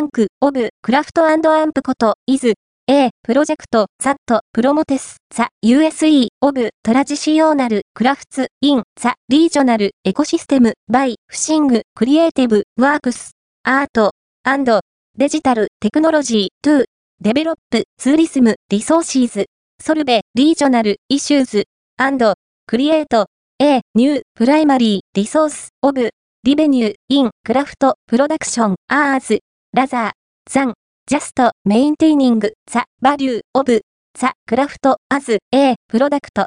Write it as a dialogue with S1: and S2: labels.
S1: Bank, of, Craft アンプこと、 is, a, project, that, promotes, the, use, of, traditional, crafts, in, the, regional, ecosystem, by, fusing, creative, works, art, and, digital, technology, to, develop, tourism, resources, solve, regional, issues, and, create, a, new, primary, resource, of, revenue, in, craft, production, areas, rather, than, just, maintaining, the, value, of, the, craf t, as, a, product,